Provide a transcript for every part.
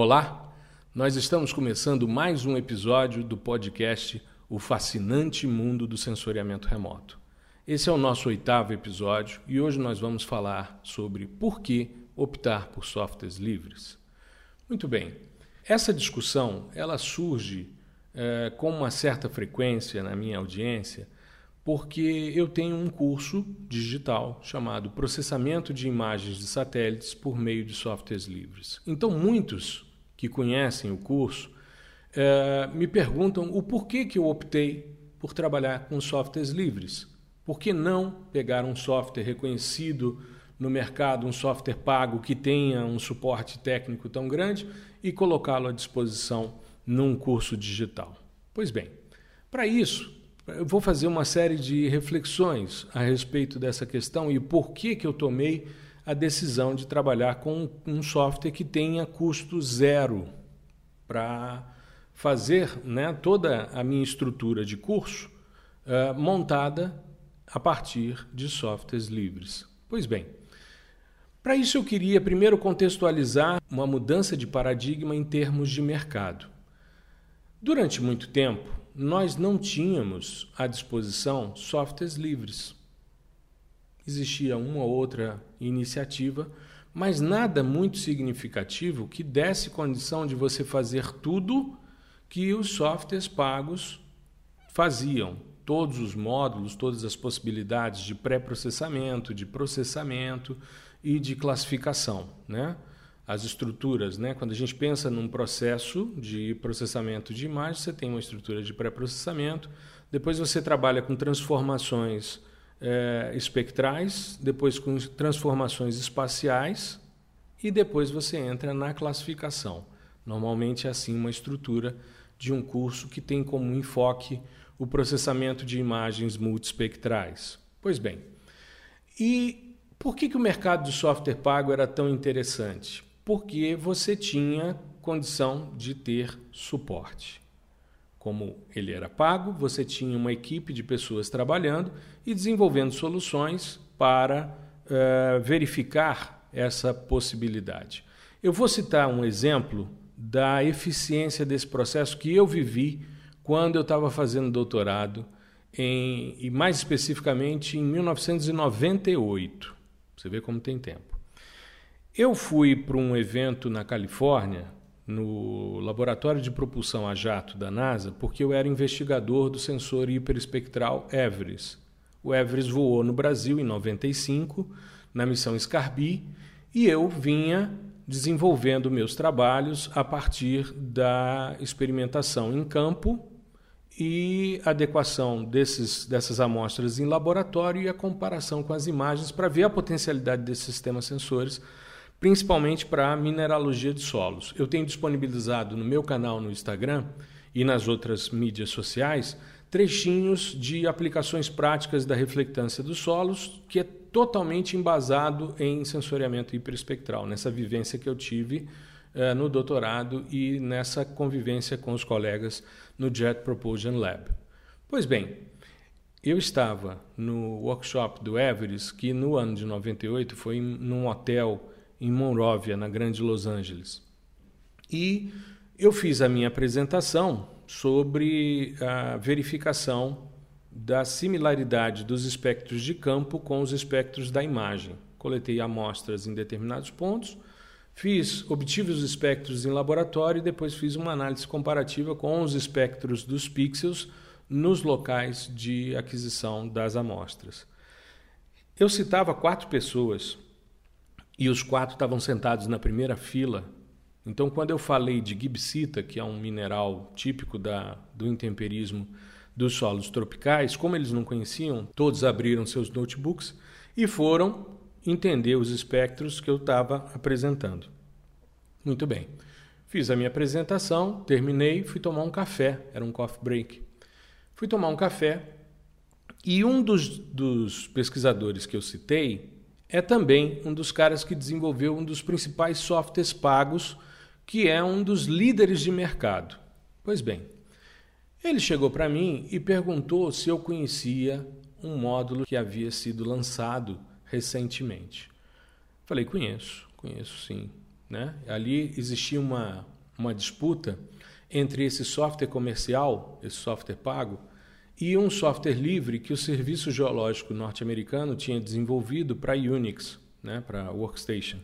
Olá, nós estamos começando mais um episódio do podcast O Fascinante Mundo do Sensoriamento Remoto. Esse é o nosso oitavo episódio e hoje nós vamos falar sobre por que optar por softwares livres. Muito bem, essa discussão ela surge é, com uma certa frequência na minha audiência porque eu tenho um curso digital chamado Processamento de Imagens de Satélites por meio de softwares livres. Então, muitos que conhecem o curso é, me perguntam o porquê que eu optei por trabalhar com softwares livres. Por que não pegar um software reconhecido no mercado, um software pago que tenha um suporte técnico tão grande e colocá-lo à disposição num curso digital? Pois bem, para isso eu vou fazer uma série de reflexões a respeito dessa questão e por que, que eu tomei a decisão de trabalhar com um software que tenha custo zero para fazer né, toda a minha estrutura de curso uh, montada a partir de softwares livres. Pois bem, para isso eu queria primeiro contextualizar uma mudança de paradigma em termos de mercado. Durante muito tempo, nós não tínhamos à disposição softwares livres. Existia uma ou outra iniciativa, mas nada muito significativo que desse condição de você fazer tudo que os softwares pagos faziam. Todos os módulos, todas as possibilidades de pré-processamento, de processamento e de classificação. Né? as estruturas, né? Quando a gente pensa num processo de processamento de imagem, você tem uma estrutura de pré-processamento, depois você trabalha com transformações é, espectrais, depois com transformações espaciais e depois você entra na classificação. Normalmente é assim uma estrutura de um curso que tem como enfoque o processamento de imagens multispectrais. Pois bem, e por que, que o mercado de software pago era tão interessante? porque você tinha condição de ter suporte. Como ele era pago, você tinha uma equipe de pessoas trabalhando e desenvolvendo soluções para uh, verificar essa possibilidade. Eu vou citar um exemplo da eficiência desse processo que eu vivi quando eu estava fazendo doutorado, em, e mais especificamente em 1998. Você vê como tem tempo. Eu fui para um evento na Califórnia, no Laboratório de Propulsão a Jato da NASA, porque eu era investigador do sensor hiperespectral EVERES. O EVERES voou no Brasil em 95, na missão Scarby, e eu vinha desenvolvendo meus trabalhos a partir da experimentação em campo e adequação desses, dessas amostras em laboratório e a comparação com as imagens para ver a potencialidade desses sistemas sensores principalmente para mineralogia de solos. Eu tenho disponibilizado no meu canal no Instagram e nas outras mídias sociais trechinhos de aplicações práticas da reflectância dos solos, que é totalmente embasado em sensoriamento hiperespectral, nessa vivência que eu tive eh, no doutorado e nessa convivência com os colegas no Jet Propulsion Lab. Pois bem, eu estava no workshop do Everest, que no ano de 98 foi num hotel em Monrovia, na Grande Los Angeles. E eu fiz a minha apresentação sobre a verificação da similaridade dos espectros de campo com os espectros da imagem. Coletei amostras em determinados pontos, fiz, obtive os espectros em laboratório e depois fiz uma análise comparativa com os espectros dos pixels nos locais de aquisição das amostras. Eu citava quatro pessoas e os quatro estavam sentados na primeira fila. Então, quando eu falei de gibsita, que é um mineral típico da, do intemperismo dos solos tropicais, como eles não conheciam, todos abriram seus notebooks e foram entender os espectros que eu estava apresentando. Muito bem. Fiz a minha apresentação, terminei, fui tomar um café, era um coffee break. Fui tomar um café e um dos, dos pesquisadores que eu citei é também um dos caras que desenvolveu um dos principais softwares pagos, que é um dos líderes de mercado. Pois bem, ele chegou para mim e perguntou se eu conhecia um módulo que havia sido lançado recentemente. Falei, conheço, conheço sim. Né? Ali existia uma, uma disputa entre esse software comercial, esse software pago, e um software livre que o Serviço Geológico norte-americano tinha desenvolvido para Unix, né, para Workstation.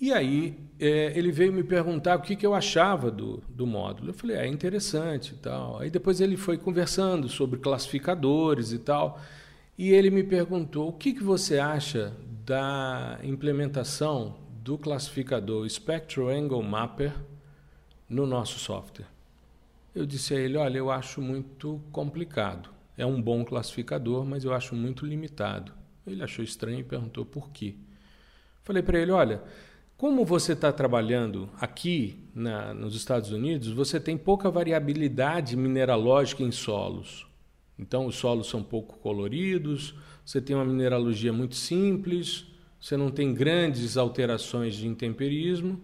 E aí é, ele veio me perguntar o que, que eu achava do, do módulo. Eu falei, é interessante e tal. Aí depois ele foi conversando sobre classificadores e tal. E ele me perguntou o que, que você acha da implementação do classificador Spectral Angle Mapper no nosso software. Eu disse a ele: Olha, eu acho muito complicado. É um bom classificador, mas eu acho muito limitado. Ele achou estranho e perguntou por quê. Falei para ele: Olha, como você está trabalhando aqui na, nos Estados Unidos, você tem pouca variabilidade mineralógica em solos. Então, os solos são pouco coloridos, você tem uma mineralogia muito simples, você não tem grandes alterações de intemperismo.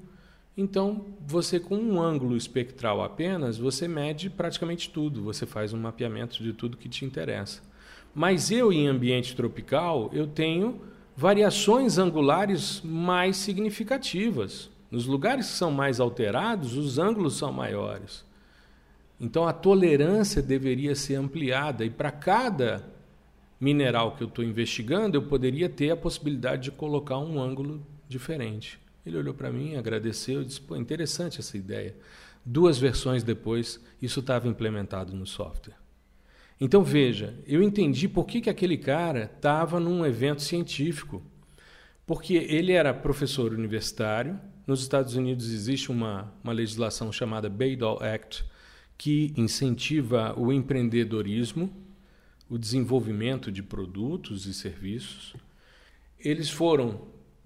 Então, você com um ângulo espectral apenas, você mede praticamente tudo, você faz um mapeamento de tudo que te interessa. Mas eu em ambiente tropical, eu tenho variações angulares mais significativas. Nos lugares que são mais alterados, os ângulos são maiores. Então a tolerância deveria ser ampliada e para cada mineral que eu estou investigando, eu poderia ter a possibilidade de colocar um ângulo diferente. Ele olhou para mim, agradeceu e disse: Pô, interessante essa ideia. Duas versões depois, isso estava implementado no software. Então veja, eu entendi por que, que aquele cara estava num evento científico. Porque ele era professor universitário. Nos Estados Unidos existe uma, uma legislação chamada Bayh-Dole Act, que incentiva o empreendedorismo, o desenvolvimento de produtos e serviços. Eles foram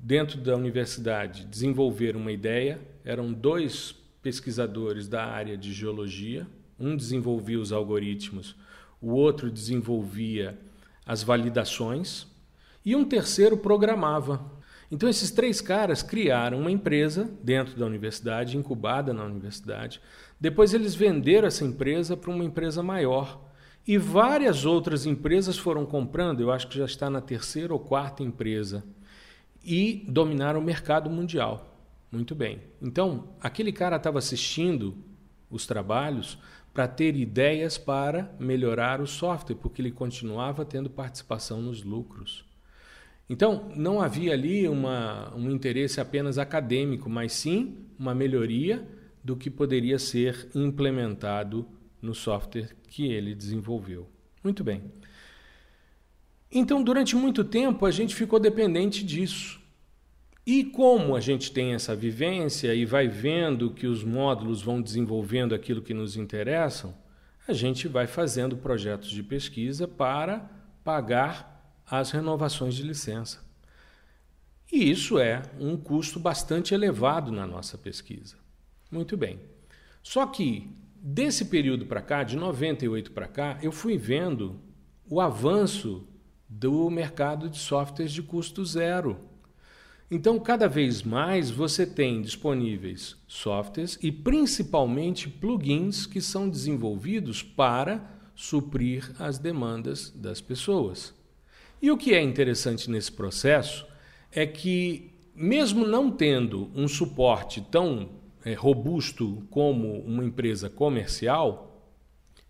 dentro da universidade, desenvolver uma ideia. Eram dois pesquisadores da área de geologia. Um desenvolvia os algoritmos, o outro desenvolvia as validações e um terceiro programava. Então, esses três caras criaram uma empresa dentro da universidade, incubada na universidade. Depois, eles venderam essa empresa para uma empresa maior. E várias outras empresas foram comprando, eu acho que já está na terceira ou quarta empresa e dominar o mercado mundial. Muito bem. Então, aquele cara estava assistindo os trabalhos para ter ideias para melhorar o software, porque ele continuava tendo participação nos lucros. Então, não havia ali uma, um interesse apenas acadêmico, mas sim uma melhoria do que poderia ser implementado no software que ele desenvolveu. Muito bem. Então, durante muito tempo, a gente ficou dependente disso. E como a gente tem essa vivência e vai vendo que os módulos vão desenvolvendo aquilo que nos interessam, a gente vai fazendo projetos de pesquisa para pagar as renovações de licença. E isso é um custo bastante elevado na nossa pesquisa. Muito bem. Só que desse período para cá, de 98 para cá, eu fui vendo o avanço do mercado de softwares de custo zero. Então, cada vez mais você tem disponíveis softwares e principalmente plugins que são desenvolvidos para suprir as demandas das pessoas. E o que é interessante nesse processo é que, mesmo não tendo um suporte tão é, robusto como uma empresa comercial,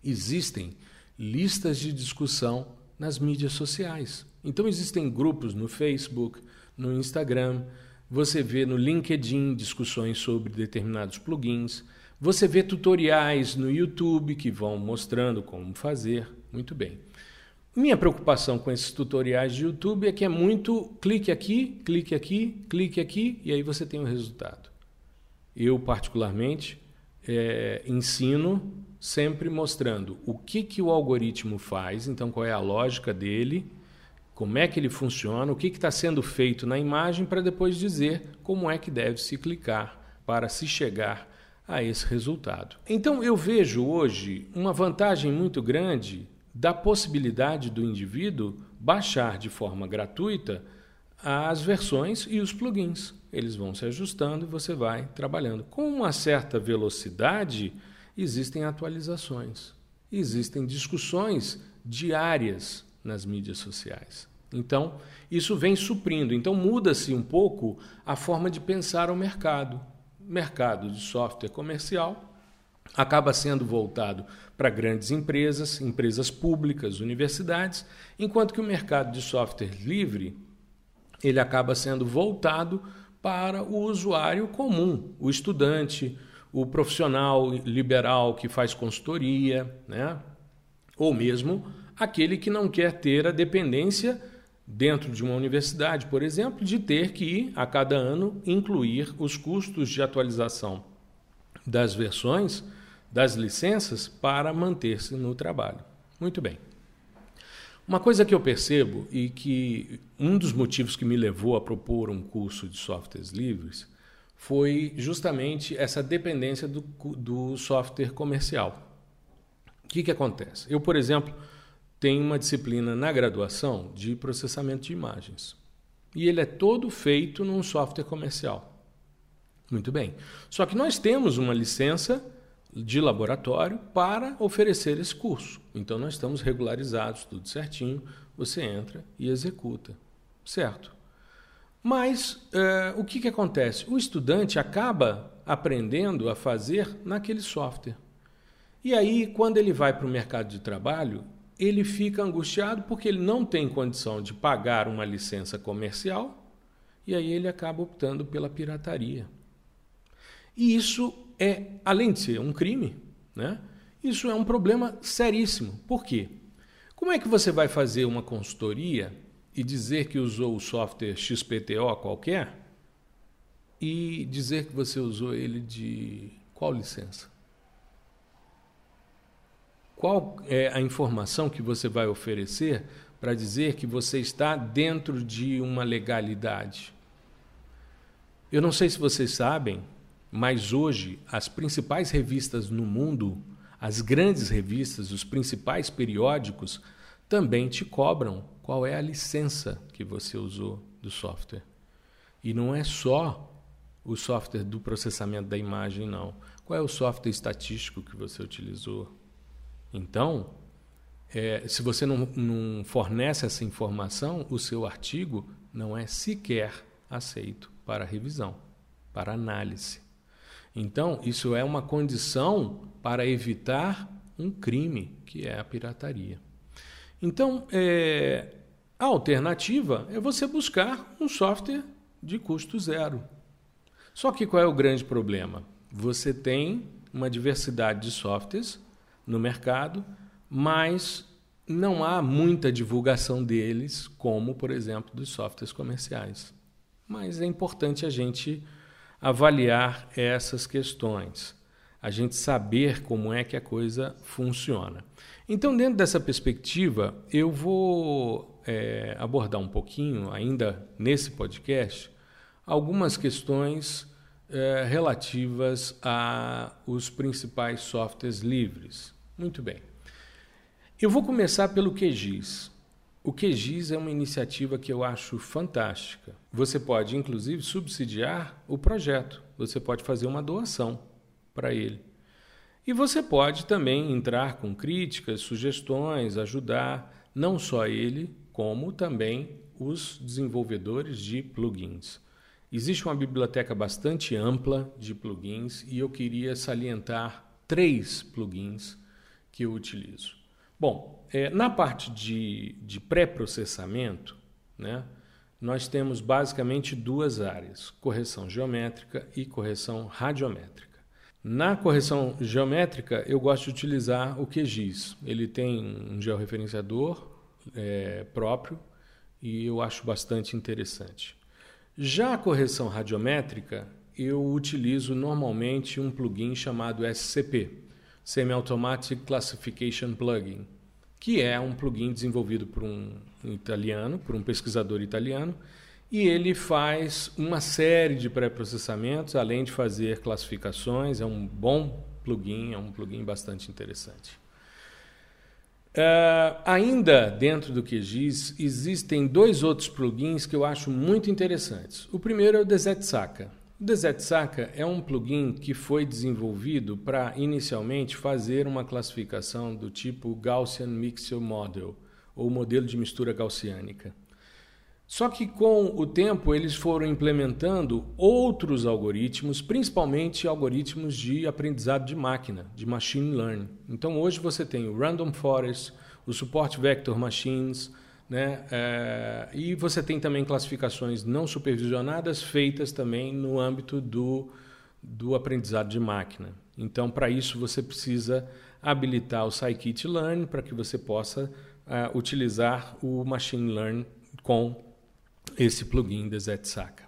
existem listas de discussão nas mídias sociais. Então, existem grupos no Facebook, no Instagram, você vê no LinkedIn discussões sobre determinados plugins, você vê tutoriais no YouTube que vão mostrando como fazer. Muito bem. Minha preocupação com esses tutoriais de YouTube é que é muito clique aqui, clique aqui, clique aqui e aí você tem o resultado. Eu, particularmente, é, ensino sempre mostrando o que, que o algoritmo faz, então qual é a lógica dele, como é que ele funciona, o que está sendo feito na imagem, para depois dizer como é que deve se clicar para se chegar a esse resultado. Então eu vejo hoje uma vantagem muito grande da possibilidade do indivíduo baixar de forma gratuita as versões e os plugins. Eles vão se ajustando e você vai trabalhando. Com uma certa velocidade, existem atualizações, existem discussões diárias nas mídias sociais. Então, isso vem suprindo. Então, muda-se um pouco a forma de pensar o mercado. mercado de software comercial acaba sendo voltado para grandes empresas, empresas públicas, universidades, enquanto que o mercado de software livre ele acaba sendo voltado para o usuário comum, o estudante, o profissional liberal que faz consultoria, né? ou mesmo aquele que não quer ter a dependência dentro de uma universidade, por exemplo, de ter que, a cada ano, incluir os custos de atualização das versões das licenças para manter-se no trabalho. Muito bem. Uma coisa que eu percebo e que um dos motivos que me levou a propor um curso de softwares livres foi justamente essa dependência do, do software comercial. O que, que acontece? Eu, por exemplo, tenho uma disciplina na graduação de processamento de imagens. E ele é todo feito num software comercial. Muito bem. Só que nós temos uma licença de laboratório para oferecer esse curso. Então nós estamos regularizados, tudo certinho, você entra e executa. Certo. Mas é, o que, que acontece? O estudante acaba aprendendo a fazer naquele software. E aí, quando ele vai para o mercado de trabalho, ele fica angustiado porque ele não tem condição de pagar uma licença comercial e aí ele acaba optando pela pirataria. E isso é, além de ser um crime, né? Isso é um problema seríssimo. Por quê? Como é que você vai fazer uma consultoria e dizer que usou o software XPTO qualquer e dizer que você usou ele de qual licença? Qual é a informação que você vai oferecer para dizer que você está dentro de uma legalidade? Eu não sei se vocês sabem, mas hoje, as principais revistas no mundo, as grandes revistas, os principais periódicos, também te cobram qual é a licença que você usou do software. E não é só o software do processamento da imagem, não. Qual é o software estatístico que você utilizou? Então, é, se você não, não fornece essa informação, o seu artigo não é sequer aceito para revisão, para análise. Então, isso é uma condição para evitar um crime, que é a pirataria. Então, é, a alternativa é você buscar um software de custo zero. Só que qual é o grande problema? Você tem uma diversidade de softwares no mercado, mas não há muita divulgação deles, como, por exemplo, dos softwares comerciais. Mas é importante a gente avaliar essas questões, a gente saber como é que a coisa funciona. Então, dentro dessa perspectiva, eu vou é, abordar um pouquinho, ainda nesse podcast, algumas questões é, relativas aos principais softwares livres. Muito bem. Eu vou começar pelo QGIS. O QGIS é uma iniciativa que eu acho fantástica. Você pode, inclusive, subsidiar o projeto. Você pode fazer uma doação para ele. E você pode também entrar com críticas, sugestões, ajudar não só ele, como também os desenvolvedores de plugins. Existe uma biblioteca bastante ampla de plugins e eu queria salientar três plugins que eu utilizo. Bom, é, na parte de, de pré-processamento, né, nós temos basicamente duas áreas: correção geométrica e correção radiométrica. Na correção geométrica, eu gosto de utilizar o QGIS. Ele tem um georreferenciador é, próprio e eu acho bastante interessante. Já a correção radiométrica, eu utilizo normalmente um plugin chamado SCP, Semi-Automatic Classification Plugin, que é um plugin desenvolvido por um italiano, por um pesquisador italiano, e ele faz uma série de pré-processamentos, além de fazer classificações. É um bom plugin, é um plugin bastante interessante. Uh, ainda dentro do QGIS, existem dois outros plugins que eu acho muito interessantes. O primeiro é o DZSACA. O DZSACA é um plugin que foi desenvolvido para inicialmente fazer uma classificação do tipo Gaussian Mixture Model, ou modelo de mistura gaussiânica. Só que com o tempo eles foram implementando outros algoritmos, principalmente algoritmos de aprendizado de máquina, de machine learning. Então hoje você tem o Random Forest, o Support Vector Machines, né? É, e você tem também classificações não supervisionadas feitas também no âmbito do, do aprendizado de máquina. Então, para isso, você precisa habilitar o Scikit-Learn para que você possa uh, utilizar o Machine Learn com esse plugin da Zetsaka.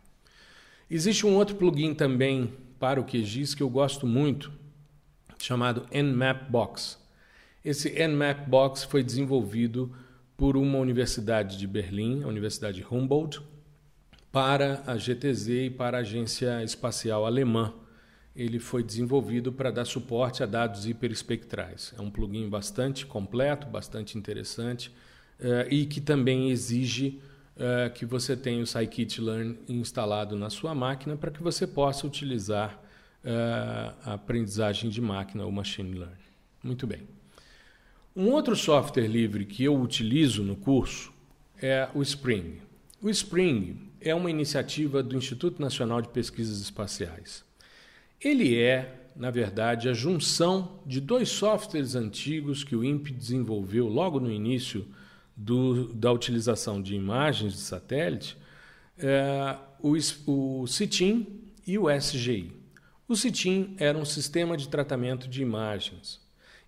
Existe um outro plugin também para o QGIS que eu gosto muito, chamado Nmap Box. Esse Nmap Box foi desenvolvido por uma universidade de Berlim, a Universidade Humboldt, para a GTZ e para a Agência Espacial Alemã. Ele foi desenvolvido para dar suporte a dados hiperespectrais. É um plugin bastante completo, bastante interessante uh, e que também exige uh, que você tenha o scikit-learn instalado na sua máquina para que você possa utilizar uh, a aprendizagem de máquina, o machine learning. Muito bem. Um outro software livre que eu utilizo no curso é o Spring. O Spring é uma iniciativa do Instituto Nacional de Pesquisas Espaciais. Ele é, na verdade, a junção de dois softwares antigos que o INPE desenvolveu logo no início do, da utilização de imagens de satélite, é, o, o CITIM e o SGI. O CITIM era um sistema de tratamento de imagens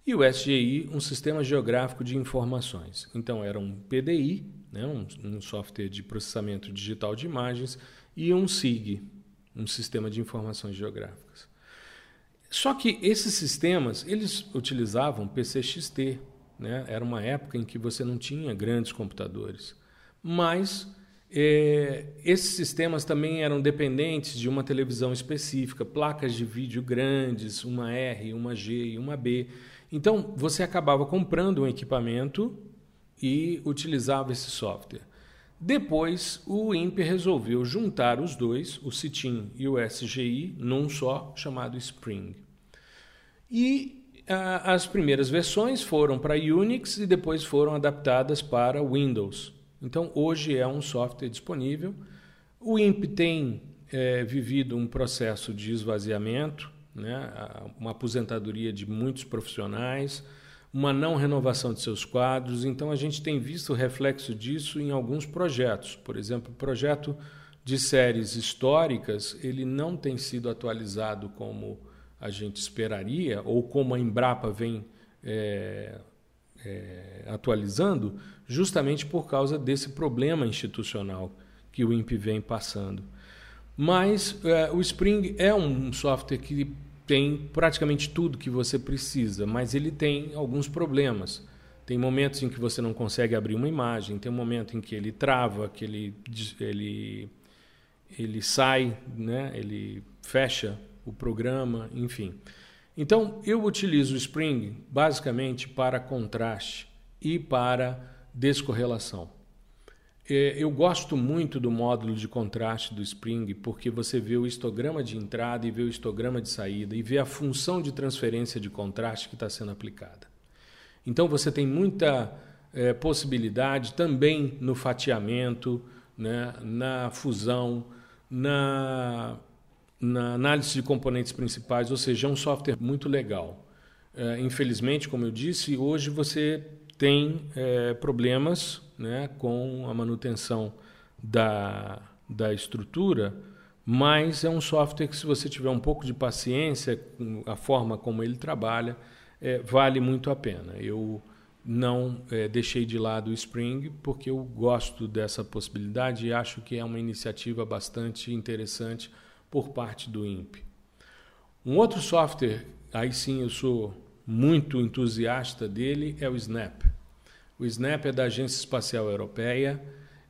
e o SGI, um sistema geográfico de informações. Então, era um PDI, né, um, um software de processamento digital de imagens, e um SIG, um sistema de informações geográficas. Só que esses sistemas, eles utilizavam PCXT, né? Era uma época em que você não tinha grandes computadores. Mas é, esses sistemas também eram dependentes de uma televisão específica, placas de vídeo grandes, uma R, uma G e uma B. Então, você acabava comprando um equipamento e utilizava esse software. Depois, o INPE resolveu juntar os dois, o CITIM e o SGI, num só, chamado Spring. E as primeiras versões foram para Unix e depois foram adaptadas para Windows. Então, hoje é um software disponível. O INPE tem é, vivido um processo de esvaziamento, né, uma aposentadoria de muitos profissionais, uma não renovação de seus quadros. Então, a gente tem visto o reflexo disso em alguns projetos. Por exemplo, o projeto de séries históricas ele não tem sido atualizado como a gente esperaria, ou como a Embrapa vem é, é, atualizando, justamente por causa desse problema institucional que o INPE vem passando. Mas é, o Spring é um software que tem praticamente tudo que você precisa, mas ele tem alguns problemas. Tem momentos em que você não consegue abrir uma imagem, tem um momento em que ele trava, que ele, ele, ele sai, né? ele fecha o programa, enfim. Então, eu utilizo o Spring basicamente para contraste e para descorrelação. É, eu gosto muito do módulo de contraste do Spring porque você vê o histograma de entrada e vê o histograma de saída e vê a função de transferência de contraste que está sendo aplicada. Então você tem muita é, possibilidade também no fatiamento, né, na fusão, na, na análise de componentes principais, ou seja, é um software muito legal. É, infelizmente, como eu disse, hoje você tem é, problemas né, com a manutenção da, da estrutura, mas é um software que, se você tiver um pouco de paciência a forma como ele trabalha, é, vale muito a pena. Eu não é, deixei de lado o Spring porque eu gosto dessa possibilidade e acho que é uma iniciativa bastante interessante por parte do INPE. Um outro software, aí sim eu sou muito entusiasta dele, é o Snap. O Snap é da Agência Espacial Europeia.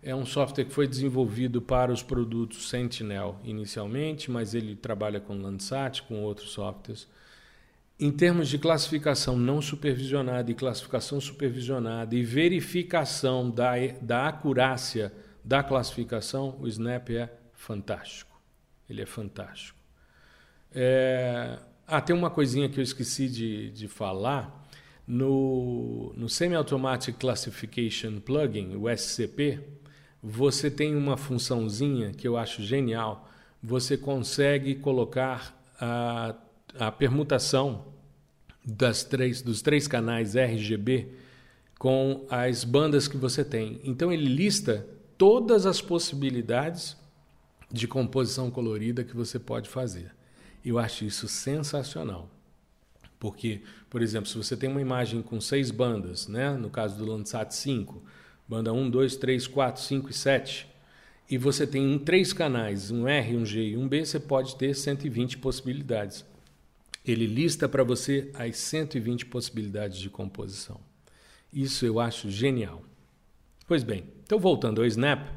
É um software que foi desenvolvido para os produtos Sentinel inicialmente, mas ele trabalha com Landsat, com outros softwares. Em termos de classificação não supervisionada e classificação supervisionada e verificação da, da acurácia da classificação, o Snap é fantástico. Ele é fantástico. É... Ah, tem uma coisinha que eu esqueci de, de falar no, no Semi-Automatic Classification Plugin, o SCP, você tem uma funçãozinha que eu acho genial. Você consegue colocar a, a permutação das três, dos três canais RGB com as bandas que você tem. Então ele lista todas as possibilidades de composição colorida que você pode fazer. Eu acho isso sensacional. Porque, por exemplo, se você tem uma imagem com seis bandas, né? no caso do Landsat 5, banda 1, 2, 3, 4, 5 e 7, e você tem um, três canais, um R, um G e um B, você pode ter 120 possibilidades. Ele lista para você as 120 possibilidades de composição. Isso eu acho genial. Pois bem, então voltando ao Snap,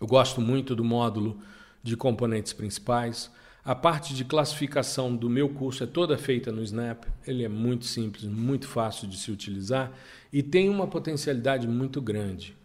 eu gosto muito do módulo de componentes principais. A parte de classificação do meu curso é toda feita no Snap. Ele é muito simples, muito fácil de se utilizar e tem uma potencialidade muito grande.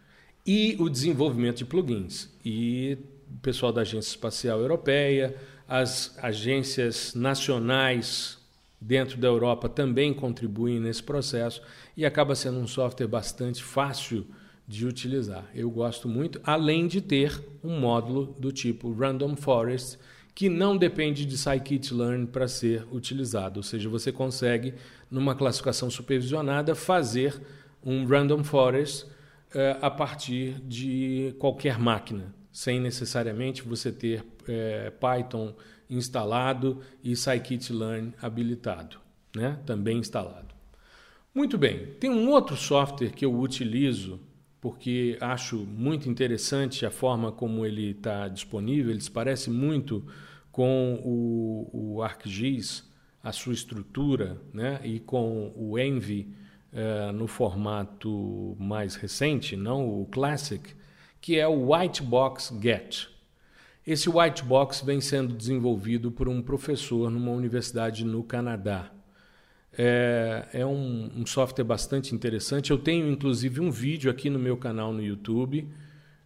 E o desenvolvimento de plugins. E o pessoal da Agência Espacial Europeia, as agências nacionais dentro da Europa também contribuem nesse processo e acaba sendo um software bastante fácil de utilizar. Eu gosto muito, além de ter um módulo do tipo Random Forest, que não depende de scikit-learn para ser utilizado, ou seja, você consegue, numa classificação supervisionada, fazer um Random Forest eh, a partir de qualquer máquina, sem necessariamente você ter eh, Python instalado e scikit-learn habilitado, né? também instalado. Muito bem, tem um outro software que eu utilizo porque acho muito interessante a forma como ele está disponível. Ele se parece muito com o, o ArcGIS, a sua estrutura, né? e com o Envy uh, no formato mais recente, não o Classic, que é o Whitebox Get. Esse Whitebox vem sendo desenvolvido por um professor numa universidade no Canadá. É, é um, um, software bastante interessante. Eu tenho inclusive um vídeo aqui no meu canal no YouTube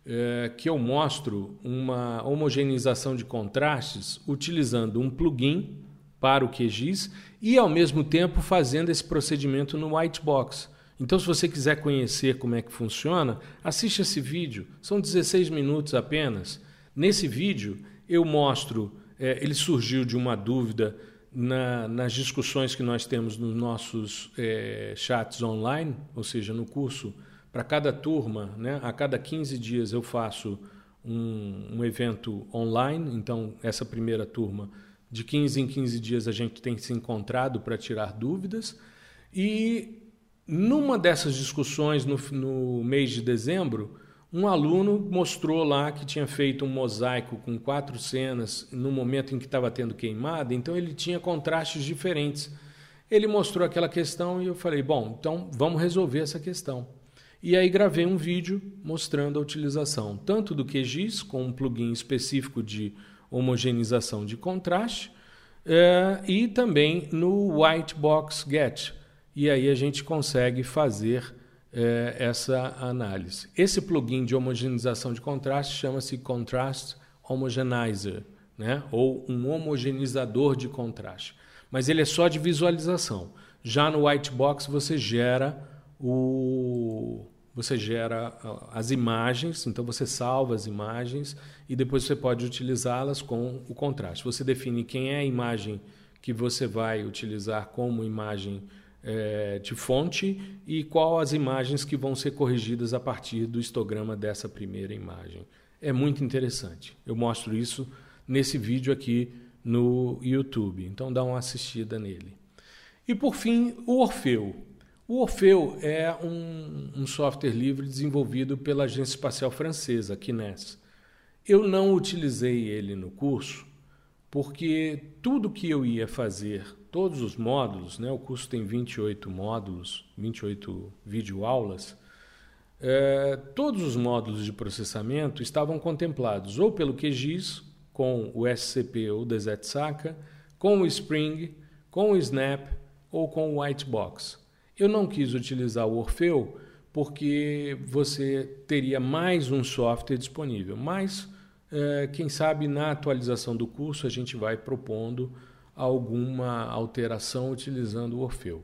é, que eu mostro uma homogeneização de contrastes utilizando um plugin para o QGIS e ao mesmo tempo fazendo esse procedimento no Whitebox. Então, se você quiser conhecer como é que funciona, assiste esse vídeo. São 16 minutos apenas. Nesse vídeo eu mostro, é, ele surgiu de uma dúvida na, nas discussões que nós temos nos nossos é, chats online, ou seja, no curso, para cada turma, né, a cada 15 dias eu faço um, um, evento online. Então, essa primeira turma, de 15 em 15 dias, a gente tem se encontrado para tirar dúvidas. E numa dessas discussões, no, no mês de dezembro, um aluno mostrou lá que tinha feito um mosaico com quatro cenas no momento em que estava tendo queimada, então ele tinha contrastes diferentes. Ele mostrou aquela questão e eu falei: bom, então vamos resolver essa questão. E aí gravei um vídeo mostrando a utilização tanto do QGIS, com um plugin específico de homogeneização de contraste, é, e também no Whitebox Get. E aí a gente consegue fazer é, essa análise. Esse plugin de homogeneização de contraste chama-se Contrast Homogenizer, né? ou um homogeneizador de contraste. Mas ele é só de visualização. Já no Whitebox você gera o você gera as imagens, então você salva as imagens e depois você pode utilizá-las com o contraste. Você define quem é a imagem que você vai utilizar como imagem é, de fonte e qual as imagens que vão ser corrigidas a partir do histograma dessa primeira imagem. É muito interessante. Eu mostro isso nesse vídeo aqui no YouTube, então dá uma assistida nele. E por fim, o Orfeu. O Orfeu é um, um software livre desenvolvido pela Agência Espacial Francesa, a CNES. Eu não utilizei ele no curso porque tudo que eu ia fazer todos os módulos, né, o curso tem 28 módulos, 28 videoaulas, é, todos os módulos de processamento estavam contemplados ou pelo QGIS, com o SCP ou DZSACA, com o Spring, com o Snap ou com o Whitebox. Eu não quis utilizar o Orfeu porque você teria mais um software disponível, mas quem sabe na atualização do curso a gente vai propondo alguma alteração utilizando o Orfeu.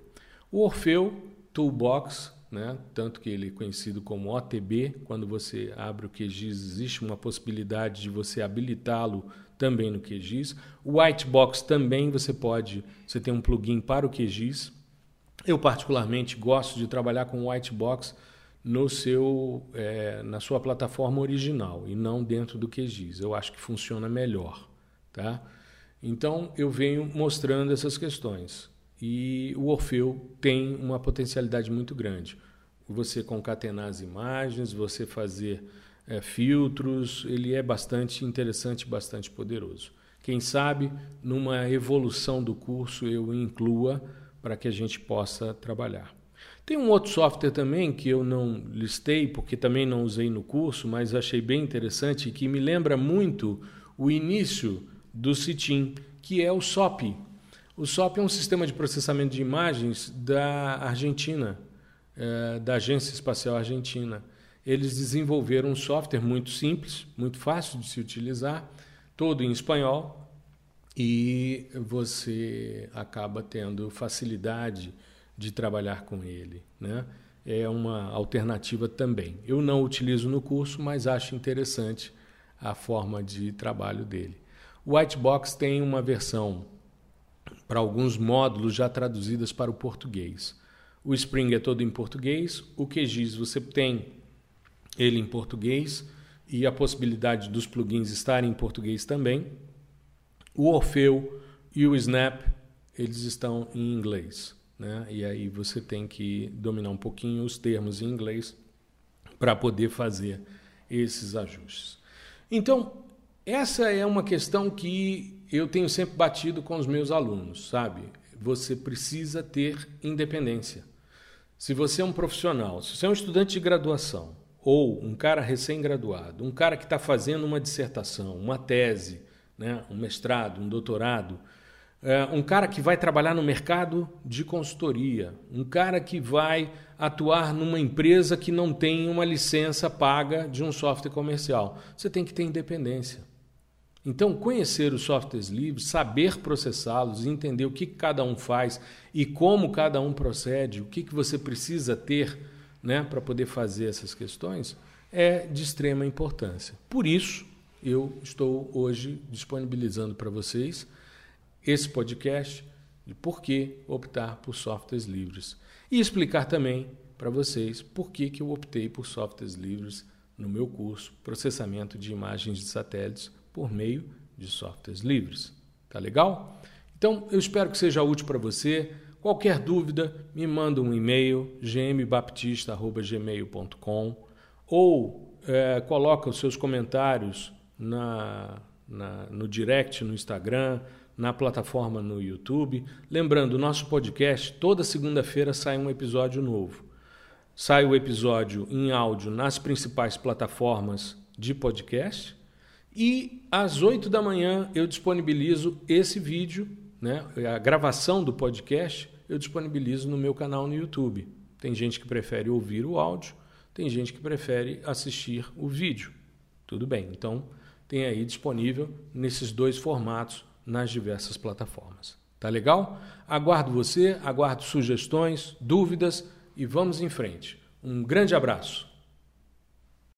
O Orfeu Toolbox né? tanto que ele é conhecido como OTB. Quando você abre o QGIS, existe uma possibilidade de você habilitá-lo também no QGIS. O Whitebox também você pode, você tem um plugin para o QGIS. Eu particularmente gosto de trabalhar com o Whitebox no seu, é, na sua plataforma original e não dentro do QGIS. Eu acho que funciona melhor. Tá? Então eu venho mostrando essas questões. E o Orfeu tem uma potencialidade muito grande. Você concatenar as imagens, você fazer é, filtros, ele é bastante interessante, bastante poderoso. Quem sabe, numa evolução do curso, eu inclua para que a gente possa trabalhar. Tem um outro software também que eu não listei, porque também não usei no curso, mas achei bem interessante que me lembra muito o início do CITIM, que é o SOP, o SOP é um sistema de processamento de imagens da Argentina, é, da Agência Espacial Argentina. Eles desenvolveram um software muito simples, muito fácil de se utilizar, todo em espanhol, e você acaba tendo facilidade de trabalhar com ele. Né? É uma alternativa também. Eu não utilizo no curso, mas acho interessante a forma de trabalho dele. O Whitebox tem uma versão para alguns módulos já traduzidas para o português. O Spring é todo em português, o QGIS você tem ele em português e a possibilidade dos plugins estarem em português também. O Orfeu e o Snap, eles estão em inglês. Né? E aí você tem que dominar um pouquinho os termos em inglês para poder fazer esses ajustes. Então, essa é uma questão que eu tenho sempre batido com os meus alunos, sabe? Você precisa ter independência. Se você é um profissional, se você é um estudante de graduação, ou um cara recém-graduado, um cara que está fazendo uma dissertação, uma tese, né, um mestrado, um doutorado, um cara que vai trabalhar no mercado de consultoria, um cara que vai atuar numa empresa que não tem uma licença paga de um software comercial. Você tem que ter independência. Então, conhecer os softwares livres, saber processá-los, entender o que cada um faz e como cada um procede, o que, que você precisa ter né, para poder fazer essas questões, é de extrema importância. Por isso, eu estou hoje disponibilizando para vocês esse podcast de por que optar por softwares livres e explicar também para vocês por que, que eu optei por softwares livres no meu curso Processamento de Imagens de Satélites por meio de softwares livres. Tá legal? Então, eu espero que seja útil para você. Qualquer dúvida, me manda um e-mail gmbaptista.gmail.com ou é, coloca os seus comentários na, na, no direct no Instagram, na plataforma no YouTube. Lembrando, nosso podcast, toda segunda-feira sai um episódio novo. Sai o episódio em áudio nas principais plataformas de podcast e às 8 da manhã eu disponibilizo esse vídeo, né, a gravação do podcast, eu disponibilizo no meu canal no YouTube. Tem gente que prefere ouvir o áudio, tem gente que prefere assistir o vídeo. Tudo bem, então tem aí disponível nesses dois formatos nas diversas plataformas. Tá legal? Aguardo você, aguardo sugestões, dúvidas e vamos em frente. Um grande abraço.